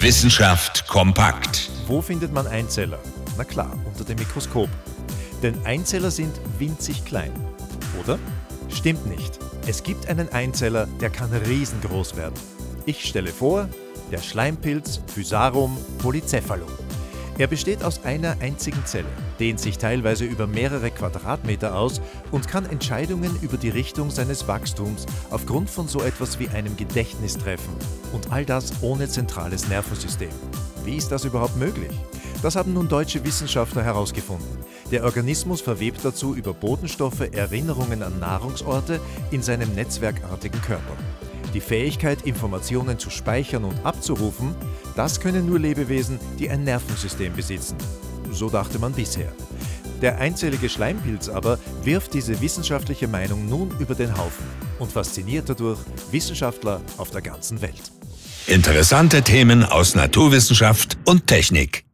Wissenschaft kompakt. Wo findet man Einzeller? Na klar, unter dem Mikroskop. Denn Einzeller sind winzig klein. Oder? Stimmt nicht. Es gibt einen Einzeller, der kann riesengroß werden. Ich stelle vor, der Schleimpilz Physarum polycephalum. Er besteht aus einer einzigen Zelle, dehnt sich teilweise über mehrere Quadratmeter aus und kann Entscheidungen über die Richtung seines Wachstums aufgrund von so etwas wie einem Gedächtnis treffen. Und all das ohne zentrales Nervensystem. Wie ist das überhaupt möglich? Das haben nun deutsche Wissenschaftler herausgefunden. Der Organismus verwebt dazu über Botenstoffe Erinnerungen an Nahrungsorte in seinem netzwerkartigen Körper. Die Fähigkeit, Informationen zu speichern und abzurufen, das können nur Lebewesen, die ein Nervensystem besitzen. So dachte man bisher. Der einzellige Schleimpilz aber wirft diese wissenschaftliche Meinung nun über den Haufen und fasziniert dadurch Wissenschaftler auf der ganzen Welt. Interessante Themen aus Naturwissenschaft und Technik.